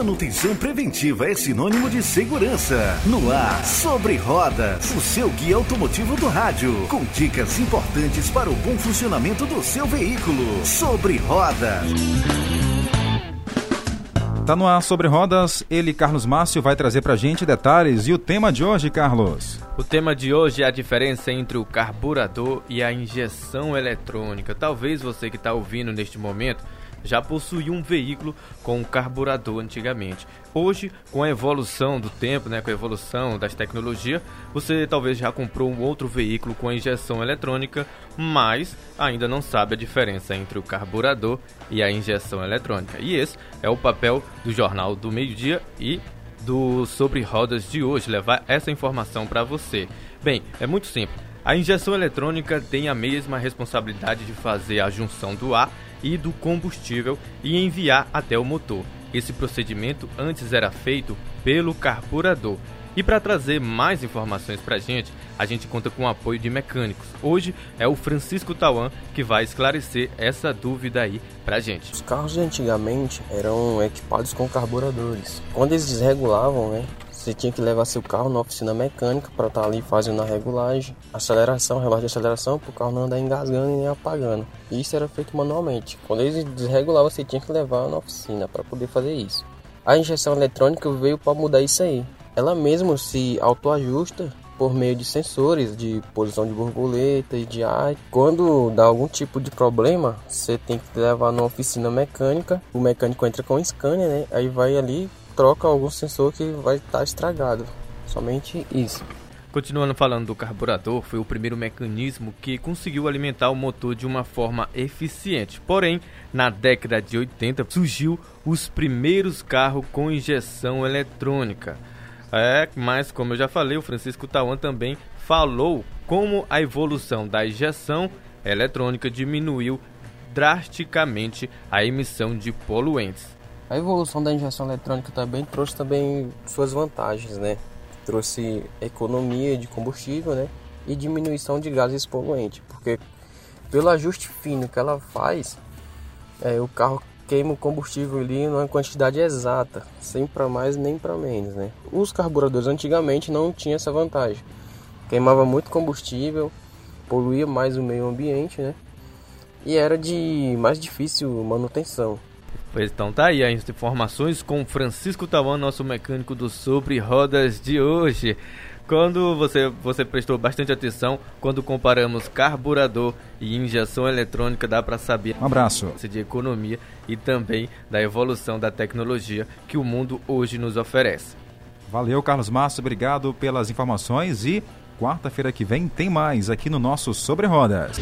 Manutenção preventiva é sinônimo de segurança. No ar, sobre rodas, o seu guia automotivo do rádio, com dicas importantes para o bom funcionamento do seu veículo. Sobre rodas. Tá no ar sobre rodas, ele, Carlos Márcio, vai trazer pra gente detalhes. E o tema de hoje, Carlos? O tema de hoje é a diferença entre o carburador e a injeção eletrônica. Talvez você que está ouvindo neste momento já possuía um veículo com um carburador antigamente. Hoje, com a evolução do tempo, né, com a evolução das tecnologias, você talvez já comprou um outro veículo com a injeção eletrônica, mas ainda não sabe a diferença entre o carburador e a injeção eletrônica. E esse é o papel do Jornal do Meio Dia e do Sobre Rodas de hoje, levar essa informação para você. Bem, é muito simples. A injeção eletrônica tem a mesma responsabilidade de fazer a junção do ar e do combustível e enviar até o motor. Esse procedimento antes era feito pelo carburador. E para trazer mais informações para a gente, a gente conta com o apoio de mecânicos. Hoje é o Francisco Tauan que vai esclarecer essa dúvida aí para a gente. Os carros de antigamente eram equipados com carburadores. Quando eles desregulavam, né, você tinha que levar seu carro na oficina mecânica para estar tá ali fazendo a regulagem, aceleração, relógio de aceleração, para o carro não andar engasgando e nem apagando. Isso era feito manualmente. Quando eles desregulavam, você tinha que levar na oficina para poder fazer isso. A injeção eletrônica veio para mudar isso aí. Ela mesma se autoajusta por meio de sensores de posição de borboleta e de ar. Quando dá algum tipo de problema, você tem que levar na oficina mecânica. O mecânico entra com o scanner, né? Aí vai ali troca algum sensor que vai estar tá estragado. Somente isso. Continuando falando do carburador, foi o primeiro mecanismo que conseguiu alimentar o motor de uma forma eficiente. Porém, na década de 80 surgiu os primeiros carros com injeção eletrônica. É, mas como eu já falei, o Francisco Tawan também falou como a evolução da injeção eletrônica diminuiu drasticamente a emissão de poluentes. A evolução da injeção eletrônica também trouxe também suas vantagens, né? Trouxe economia de combustível, né? E diminuição de gases poluentes, porque pelo ajuste fino que ela faz, é, o carro queima o combustível ali numa quantidade exata, sem para mais nem para menos, né? Os carburadores antigamente não tinham essa vantagem, queimava muito combustível, poluía mais o meio ambiente, né? E era de mais difícil manutenção. Pois então tá aí as informações com Francisco Tawan, nosso mecânico do Sobre Rodas de hoje. Quando você, você prestou bastante atenção, quando comparamos carburador e injeção eletrônica, dá para saber um abraço de economia e também da evolução da tecnologia que o mundo hoje nos oferece. Valeu, Carlos Márcio, obrigado pelas informações e quarta-feira que vem tem mais aqui no nosso Sobre Rodas.